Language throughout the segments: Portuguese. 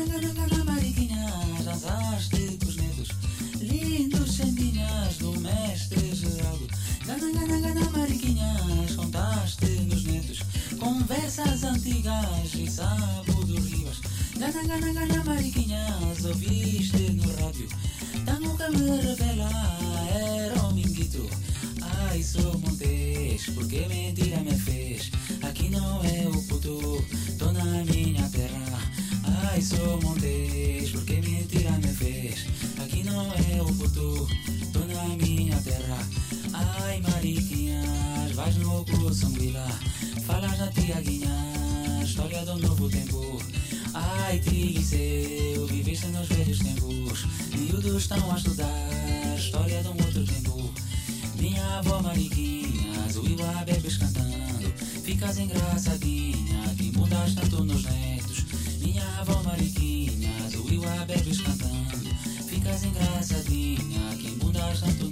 Gana, mariquinhas, dançaste com os netos Lindos sambinhas do mestre Geraldo gana, mariquinhas, contaste nos netos Conversas antigas e sabo do Rivas gana, mariquinhas, ouviste no rádio Tango que me revela era o minguito Ai, sou montes, porque mentira me fez Aqui não é o puto, tô na minha terra Ai, sou montes, porque me fez. Aqui não é o puto, tô na minha terra. Ai, mariquinhas, vais no Anguila Falas na tiaguinha, história do novo tempo. Ai, Tigiceu, viveste nos velhos tempos. Miúdos estão a estudar, história de um outro tempo. Minha avó Mariquinhas, o Iwa bebes cantando. Ficas engraçadinha, que mudas tanto nos netos Minha avó Mariquinhas, o cantando. Ficas engraçadinha, que mudas tanto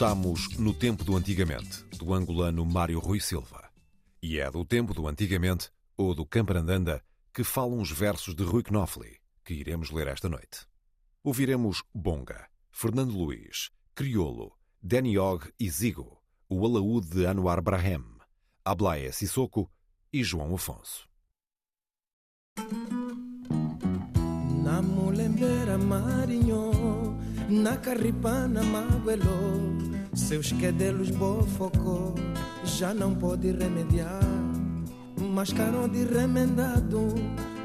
Escutamos No Tempo do Antigamente, do angolano Mário Rui Silva. E é do Tempo do Antigamente ou do Camparandanda, que falam os versos de Rui Knopfli, que iremos ler esta noite. Ouviremos Bonga, Fernando Luiz, Criolo, Danny Og e Zigo, o alaúde de Anwar Brahem, Ablaia Sissoko e João Afonso. Na na carripana maguelo, seus quedelos bofocou, já não pode remediar. Mascarão de remendado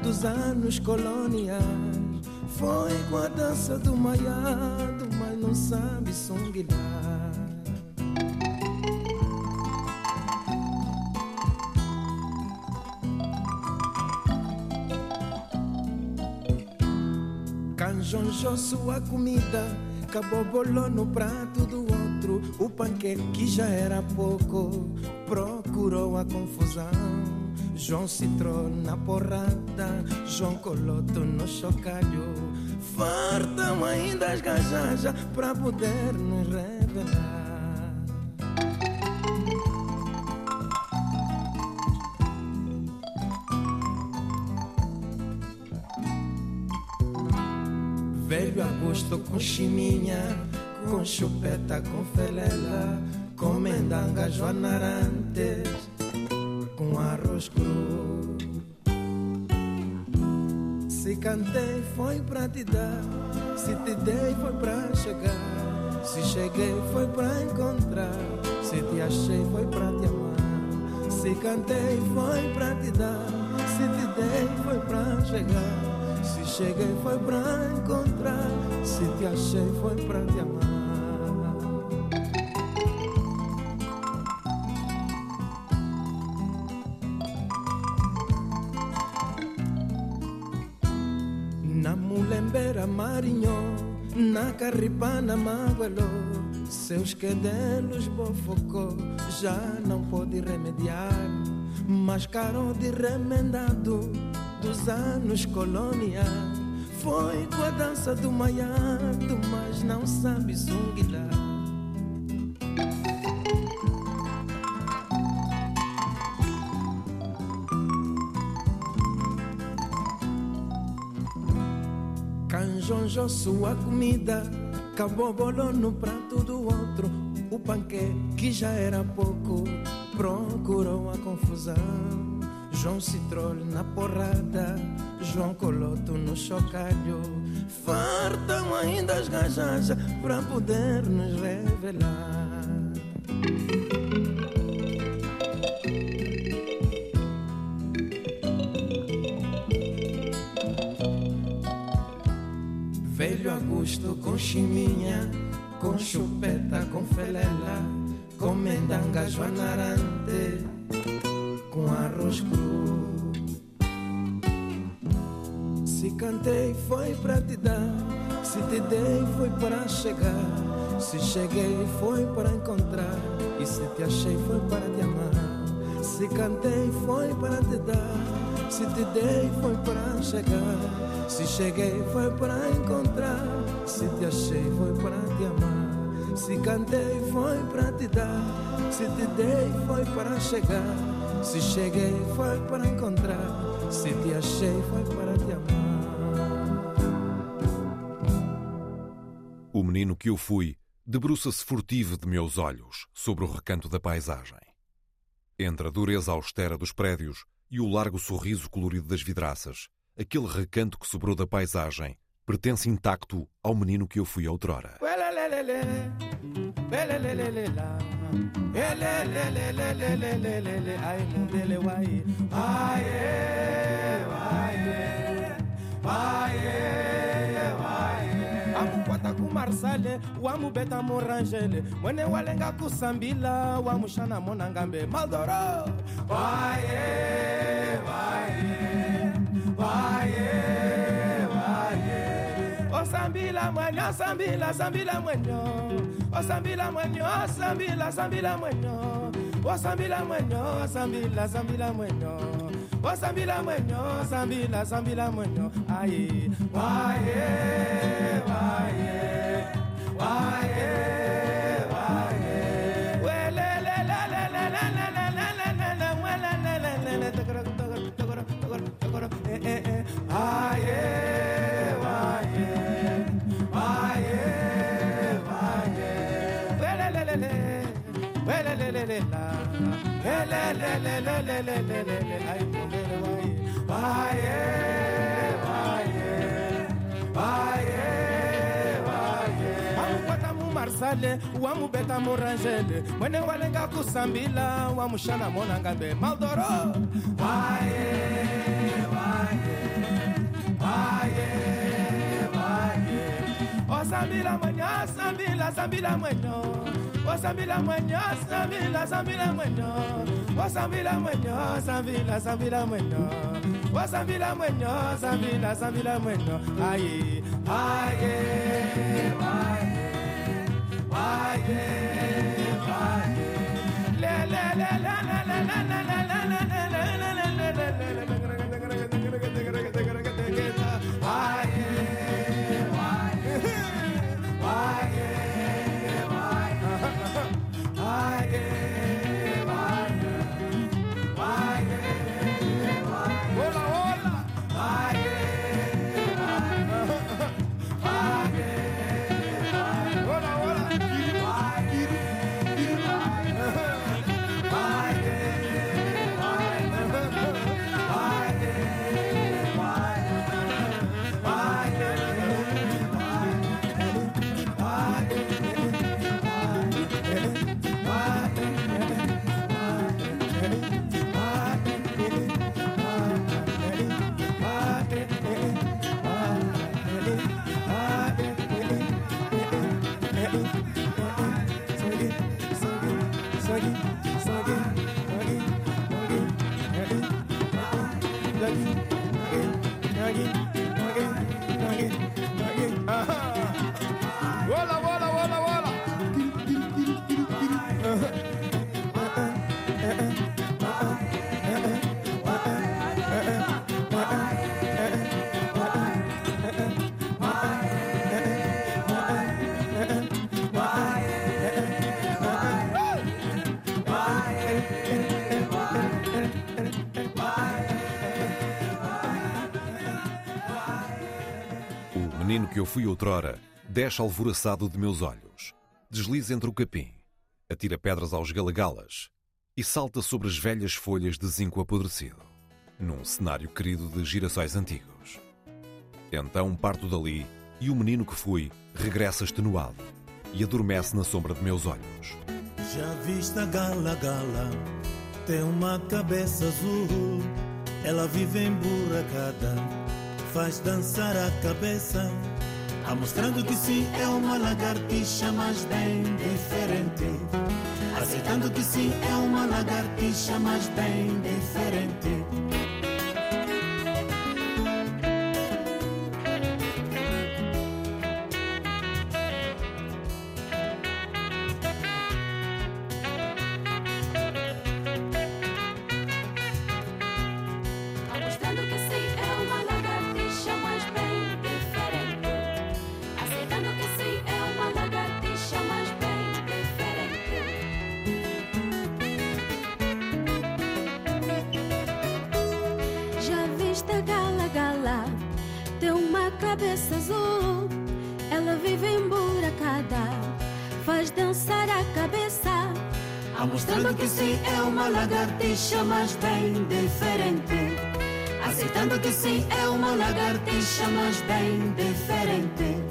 dos anos coloniais. Foi com a dança do maiado, mas não sabe songuilhar. Canjonjou sua comida, acabou bolou no prato do outro. O panqueque já era pouco, procurou a confusão. João citrou na porrada, João Coloto no chocalho. Fartam ainda as gajajas pra poder nos revelar. Velho Augusto com chiminha, com chupeta, com felela, com mendanga, joanarantes, com arroz cru. Se cantei foi pra te dar, se te dei foi pra chegar, se cheguei foi pra encontrar, se te achei foi pra te amar. Se cantei foi pra te dar, se te dei foi pra chegar. Se cheguei foi pra encontrar, se te achei foi pra te amar. Na mulembera marinho, na carripana maguelo, seus quedelos bofocou, já não pode remediar. Mascarou de remendado dos anos coloniais. Foi com a dança do maiado, mas não sabe zunguilhar. Canjonjou sua comida, acabou bolou no prato do outro. O panqueque já era pouco, procurou a confusão. João Citrol na porrada, João Coloto no chocalho. Fartam ainda as gajajas pra poder nos revelar. Velho Augusto com chiminha, com chupeta, com felela, com mendanga, joanarante com arroz cru. Se cantei foi pra te dar, se te dei foi para chegar, se cheguei foi para encontrar, e se te achei foi para te amar. Se cantei foi para te dar, se te dei foi para chegar, se cheguei foi para encontrar, se te achei foi para te amar. Se cantei foi para te dar, se te dei foi para chegar. Se cheguei foi para encontrar, se te achei foi para te amar. O menino que eu fui debruça-se furtivo de meus olhos sobre o recanto da paisagem. Entre a dureza austera dos prédios e o largo sorriso colorido das vidraças, aquele recanto que sobrou da paisagem pertence intacto ao menino que eu fui outrora. belele, belele la. Elelelelelelelele, ayimundele waye, waye, waye, waye, waye. Amukwata kumarsale, wamubeta murangele, mwene walenga kusambila, wamushana monangambe, maldoro, waye, waye. Osambila mwenyo osambila sambila mwenyo osambila mwenyo osambila sambila mwenyo osambila mwenyo osambila sambila mwenyo osambila mwenyo osambila sambila mwenyo aye waye waye waye marsale wamubeta murangele. Mwene walenga kusambila wamushana monanga mbe maldoro! Aye aye aye waye. Osambila mwenye asambila sambila mwenyo osambila mwenyo sambila sambila mwenyo. Osambila mwenyo sambila sambila mwenyo. Aye aye que eu fui outrora, desce alvoraçado de meus olhos, desliza entre o capim, atira pedras aos galagalas e salta sobre as velhas folhas de zinco apodrecido, num cenário querido de girassóis antigos. Então parto dali e o menino que fui regressa extenuado e adormece na sombra de meus olhos. Já viste a gala gala, tem uma cabeça azul, ela vive emburacada faz dançar a cabeça, mostrando que sim é uma lagartixa, mas bem diferente. Aceitando que sim é uma lagartixa, mas bem diferente. cabeça azul, ela vive emburacada, faz dançar a cabeça. A mostrando que sim, é uma lagartixa, mas bem diferente. Aceitando que sim, é uma lagartixa, mas bem diferente.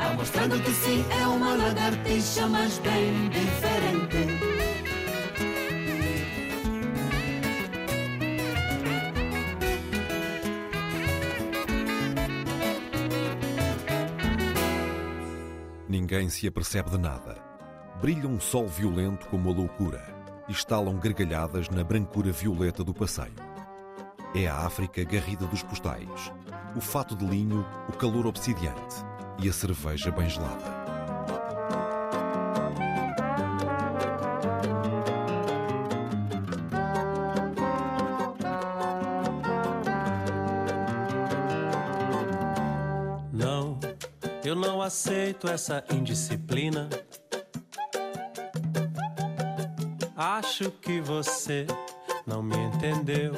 A mostrando que sim, é uma lagartixa, mas bem diferente. Ninguém se apercebe de nada. Brilha um sol violento como a loucura estalam gargalhadas na brancura violeta do passeio. É a África garrida dos postais, o fato de linho, o calor obsidiante e a cerveja bem gelada. Aceito essa indisciplina Acho que você não me entendeu.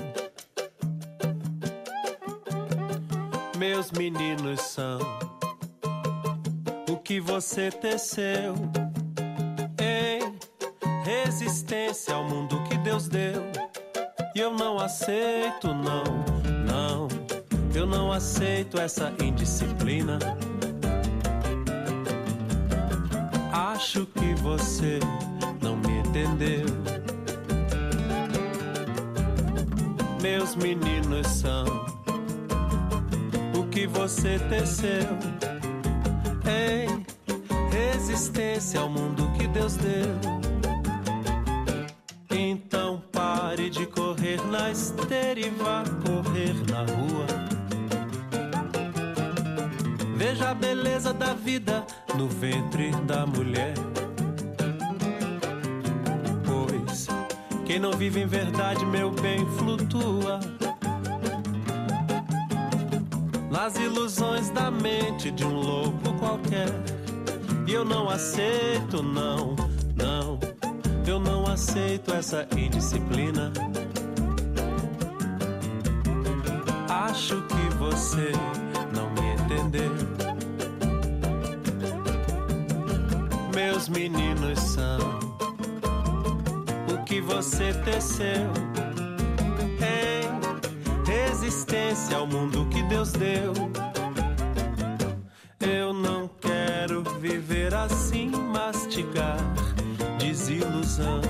Meus meninos são o que você teceu em resistência ao mundo que Deus deu. E eu não aceito, não, não. Eu não aceito essa indisciplina. Você não me entendeu. Meus meninos são o que você teceu em resistência ao mundo que Deus deu. Então pare de correr na esteira e vá correr na rua. Veja a beleza da vida ilusões da mente de um louco qualquer. E eu não aceito, não, não. Eu não aceito essa indisciplina. Acho que você não me entendeu. Meus meninos são o que você teceu em resistência ao mundo que Deus deu. Eu não quero viver assim, mastigar desilusão.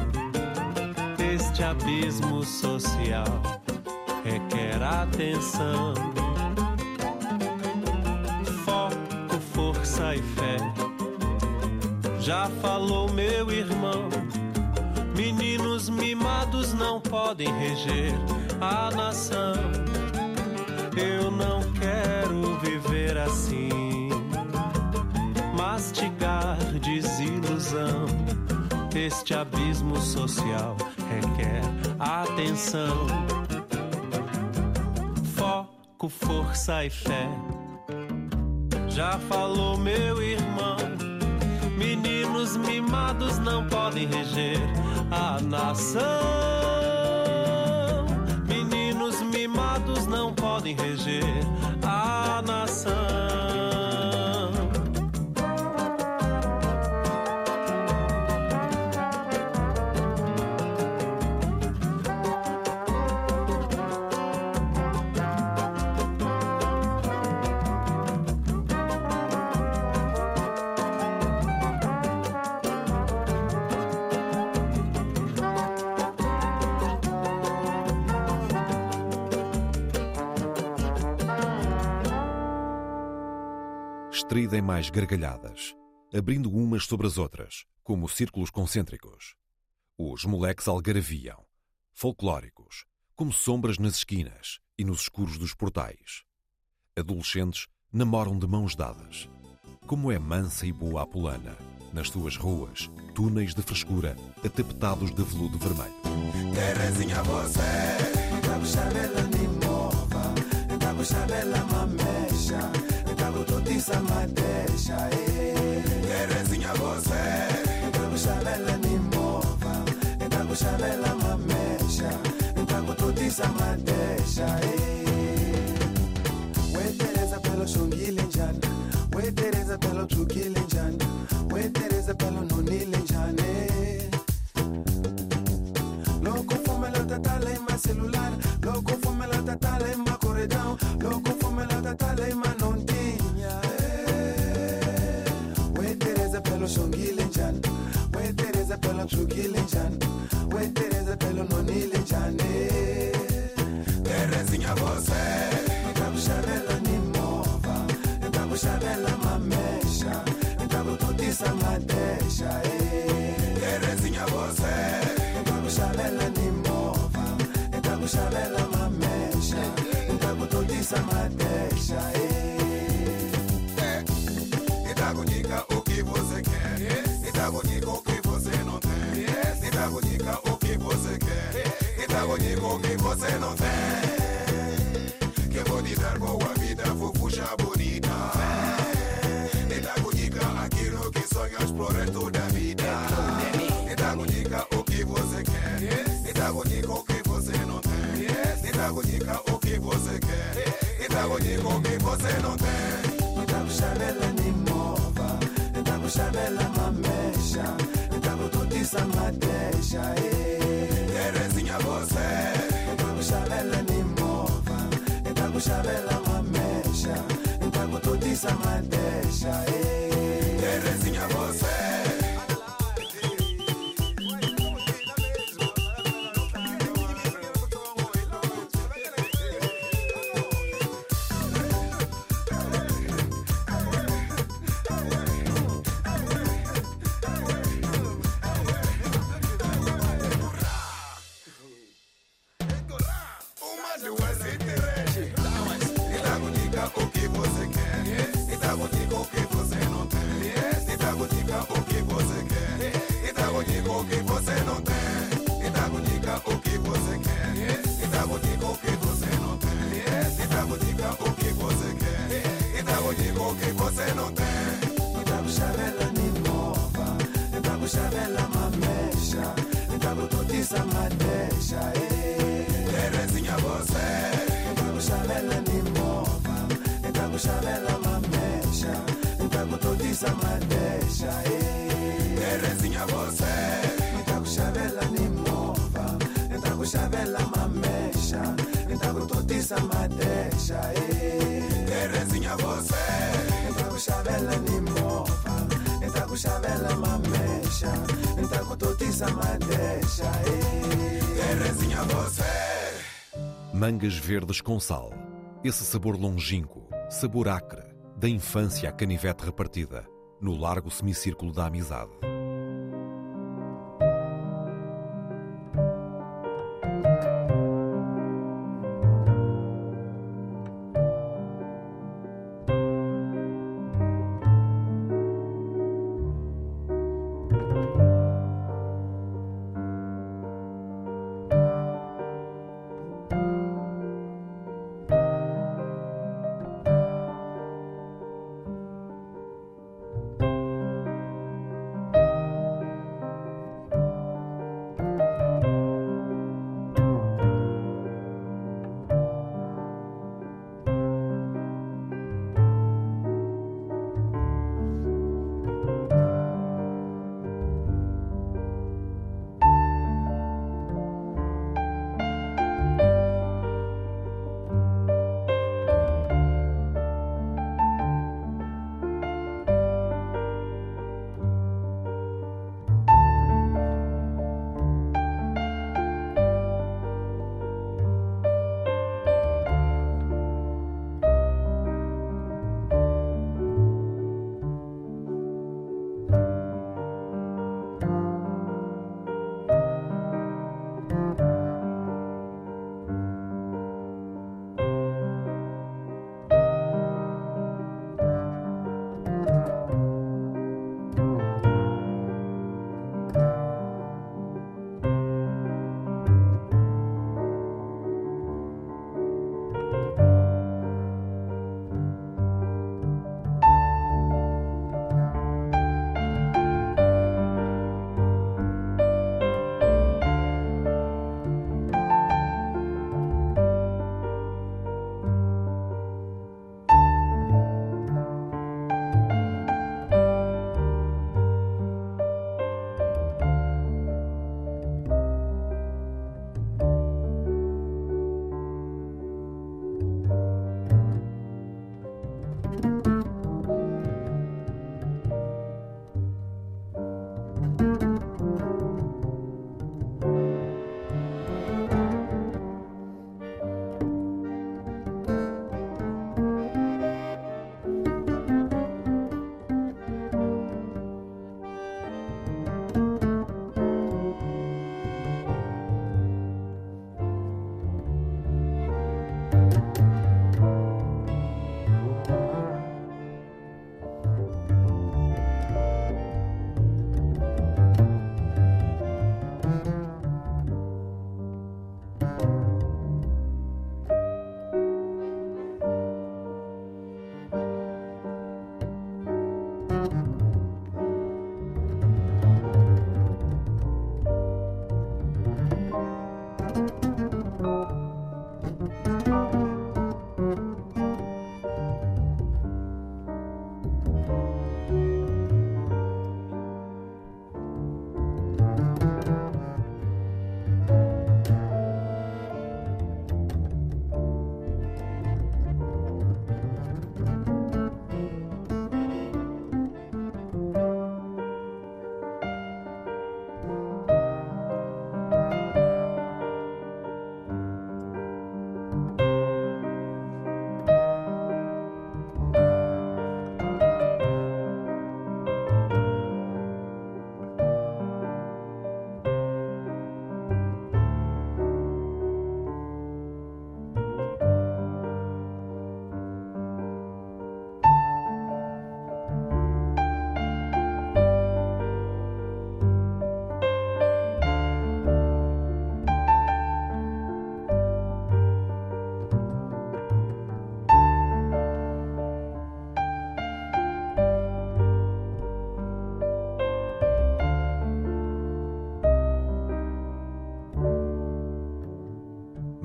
Este abismo social requer atenção. Foco, força e fé. Já falou meu irmão. Meninos mimados não podem reger a nação. Eu não quero viver assim, mastigar desilusão. Este abismo social requer atenção foco, força e fé. Já falou meu irmão, meninos mimados não podem reger a nação. Meninos mimados não podem reger a nação. Estridem mais gargalhadas, abrindo umas sobre as outras, como círculos concêntricos. Os moleques algaraviam, folclóricos, como sombras nas esquinas e nos escuros dos portais. Adolescentes namoram de mãos dadas. Como é mansa e boa a polana, nas suas ruas, túneis de frescura, atapetados de veludo vermelho. Terezinha você Ndaku shabela ni mova shabela mamexa Ndaku totisa madesha eh. Terezinha você Ndaku shabela ni mova. Ndaku shabela mamexa Ndaku totisa madesha eh. We Teresa pelo shongile njani We Teresa pelo tukile njani We Teresa pelo nonile njani Loko fumela tatala ima celular. Loko fumela tatala ima corredão. Loko fumela tatala ima nontinha Ndakushabela mamexa Ndakutotisa madesha eh. Itakunyika o que você quer. Itakunyika o Nitakujibu mikose note, nitakushabela ni mova, nitakushabela mamesha, nitakututisa madesha Yerezi nyabose, nitakushabela ni mova, nitakushabela mamesha, nitakututisa madesha Mangas verdes com sal. Esse sabor longínquo, sabor acre, da infância à canivete repartida, no largo semicírculo da amizade.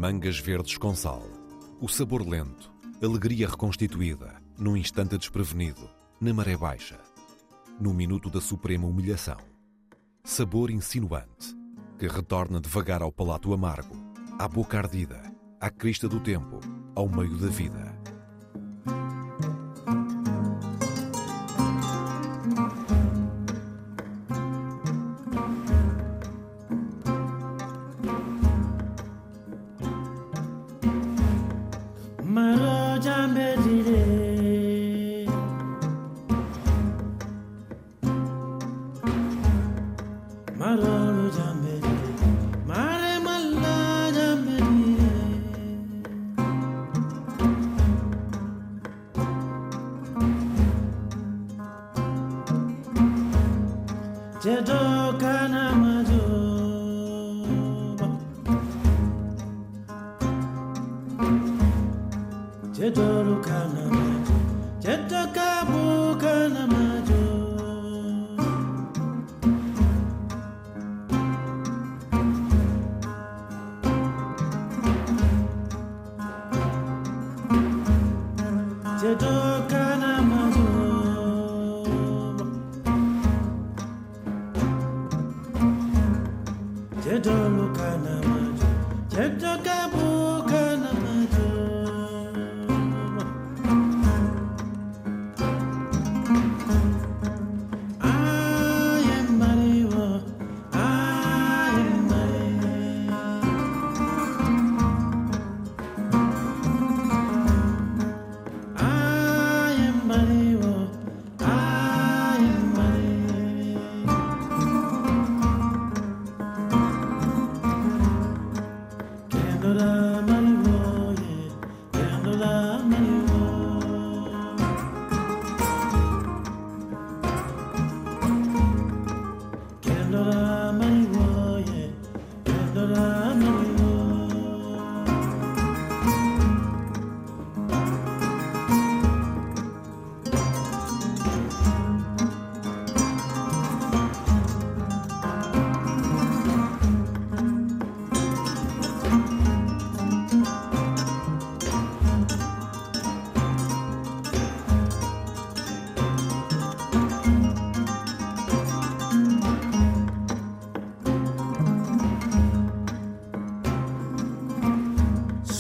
Mangas verdes com sal. O sabor lento. Alegria reconstituída. Num instante desprevenido. Na maré baixa. No minuto da suprema humilhação. Sabor insinuante. Que retorna devagar ao palato amargo. À boca ardida. À crista do tempo. Ao meio da vida.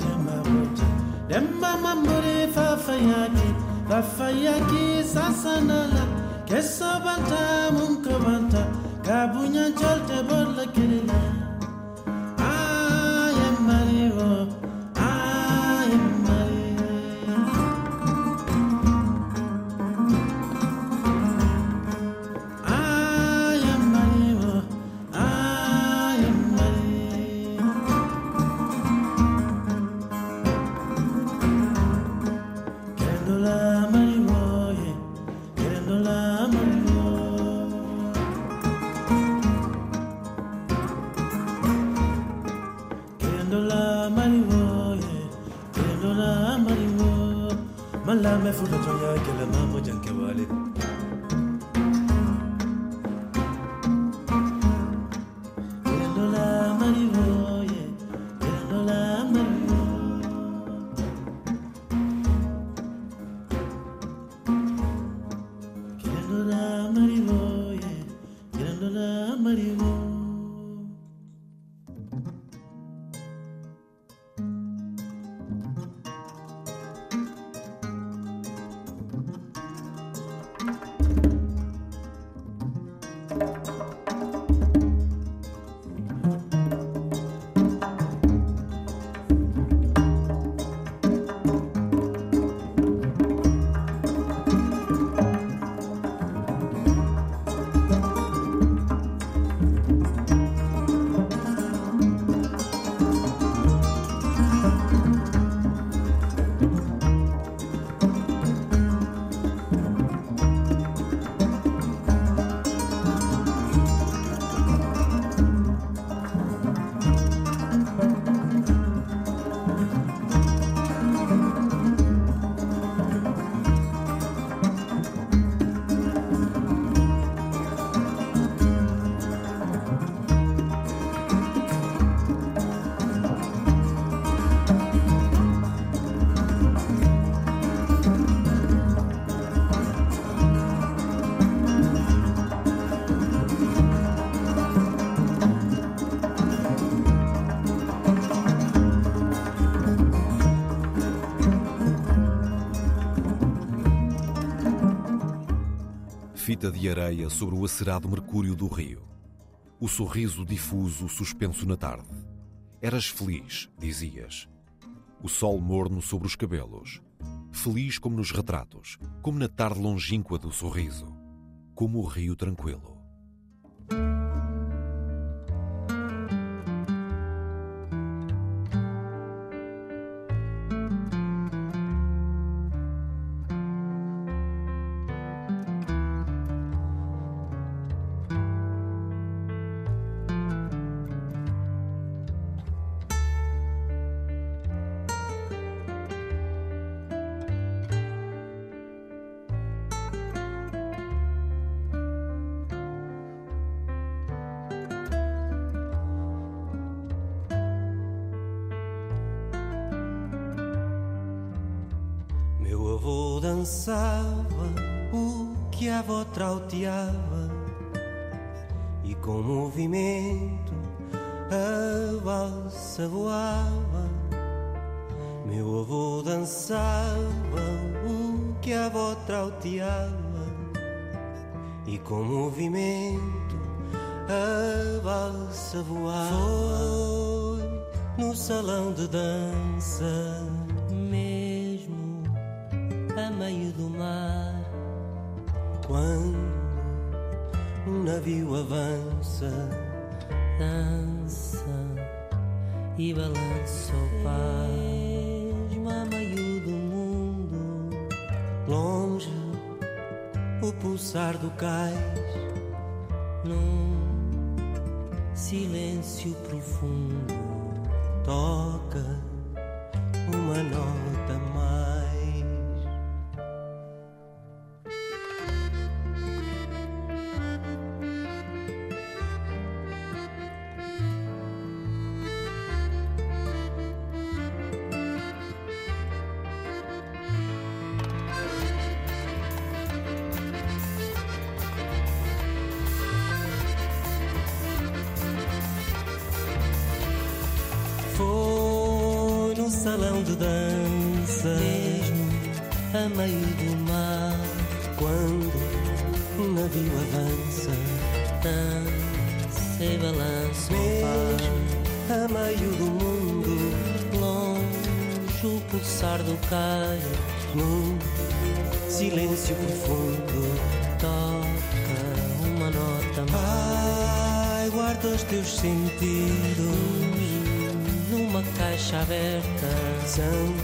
jamba boti demba mambore fafayaki fafayaki sasanala munko banta, kabunya cholte borla kelila Fita de areia sobre o acerado mercúrio do rio. O sorriso difuso suspenso na tarde. Eras feliz, dizias. O sol morno sobre os cabelos. Feliz como nos retratos, como na tarde longínqua do sorriso. Como o rio tranquilo. Mesmo a meio do mar. Quando um navio avança, dança e balança o pasmo a meio do mundo. Longe, o pulsar do cais, num silêncio profundo, toca uma mais. Ai, guarda os teus sentidos numa caixa aberta. São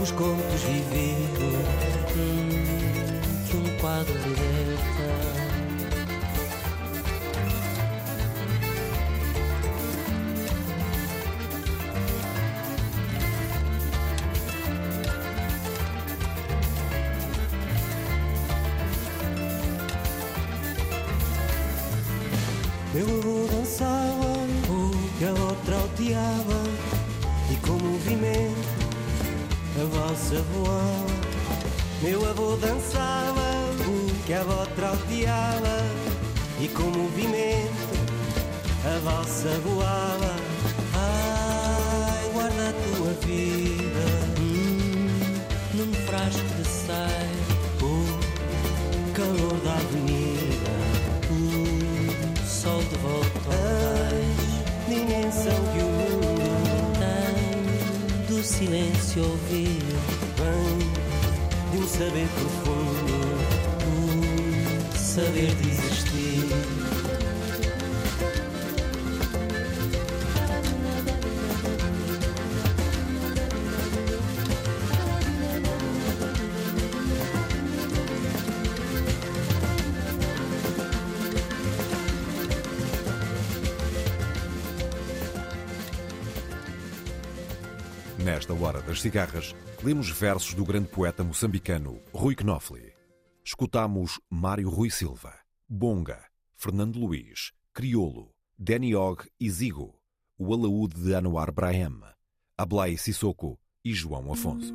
os contos vividos hum, que um quadro liberta. Nesta hora das cigarras, lemos versos do grande poeta moçambicano Rui Knofli. Escutamos Mário Rui Silva, Bonga, Fernando Luiz, Criolo, Danny Og e Zigo, o alaúde de Anwar Braham, Ablai Sissoko e João Afonso.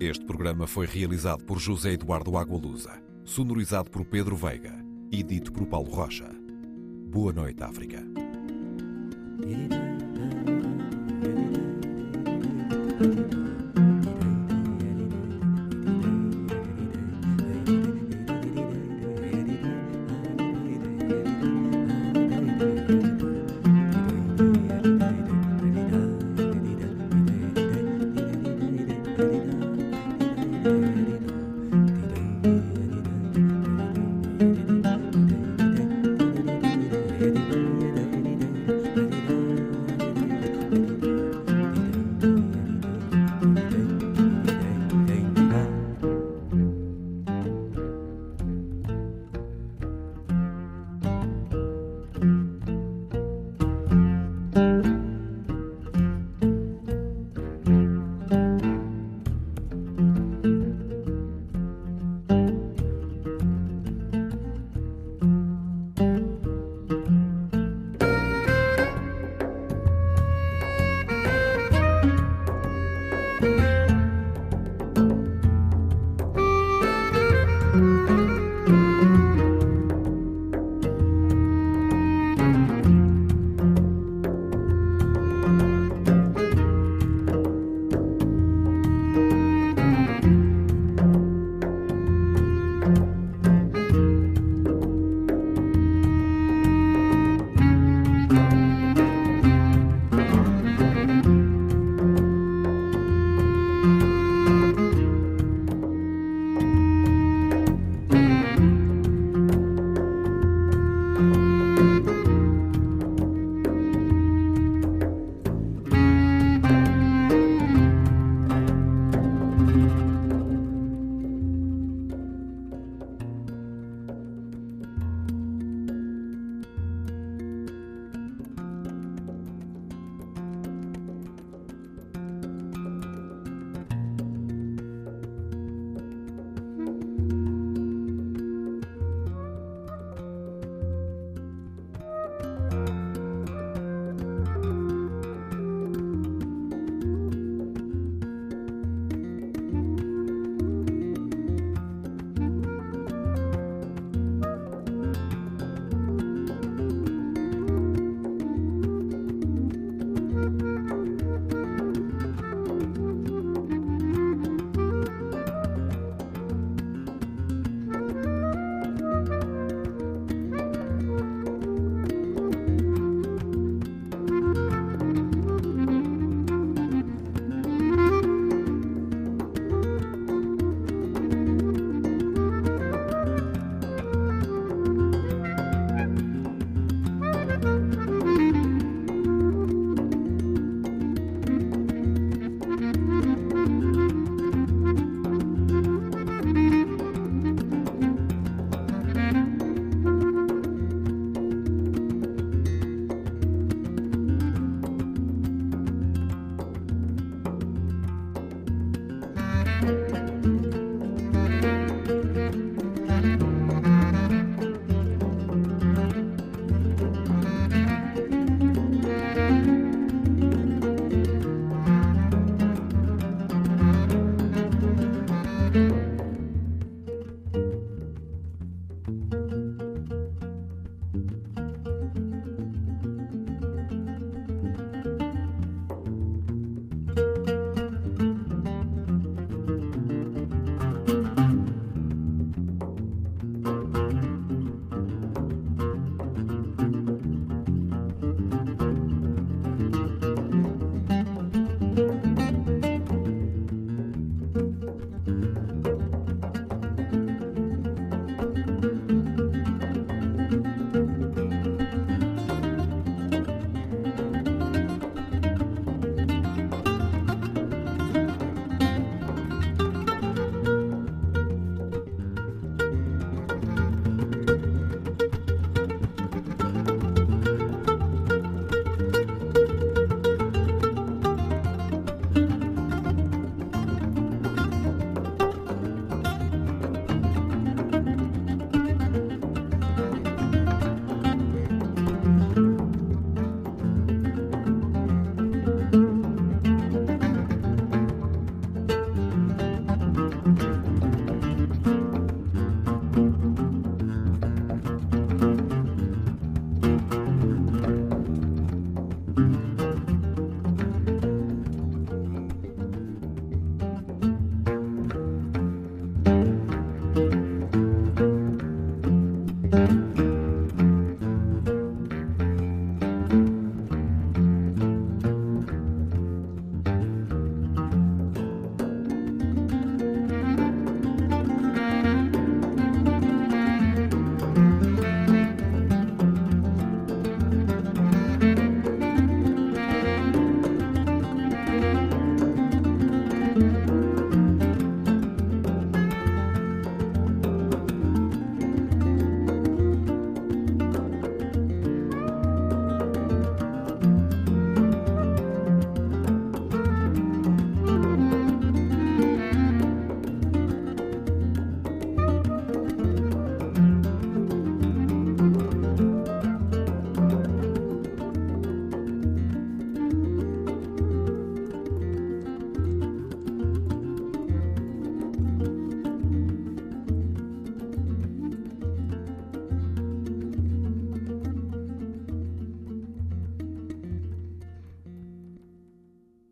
Este programa foi realizado por José Eduardo Agualusa, sonorizado por Pedro Veiga e dito por Paulo Rocha. Boa noite, África.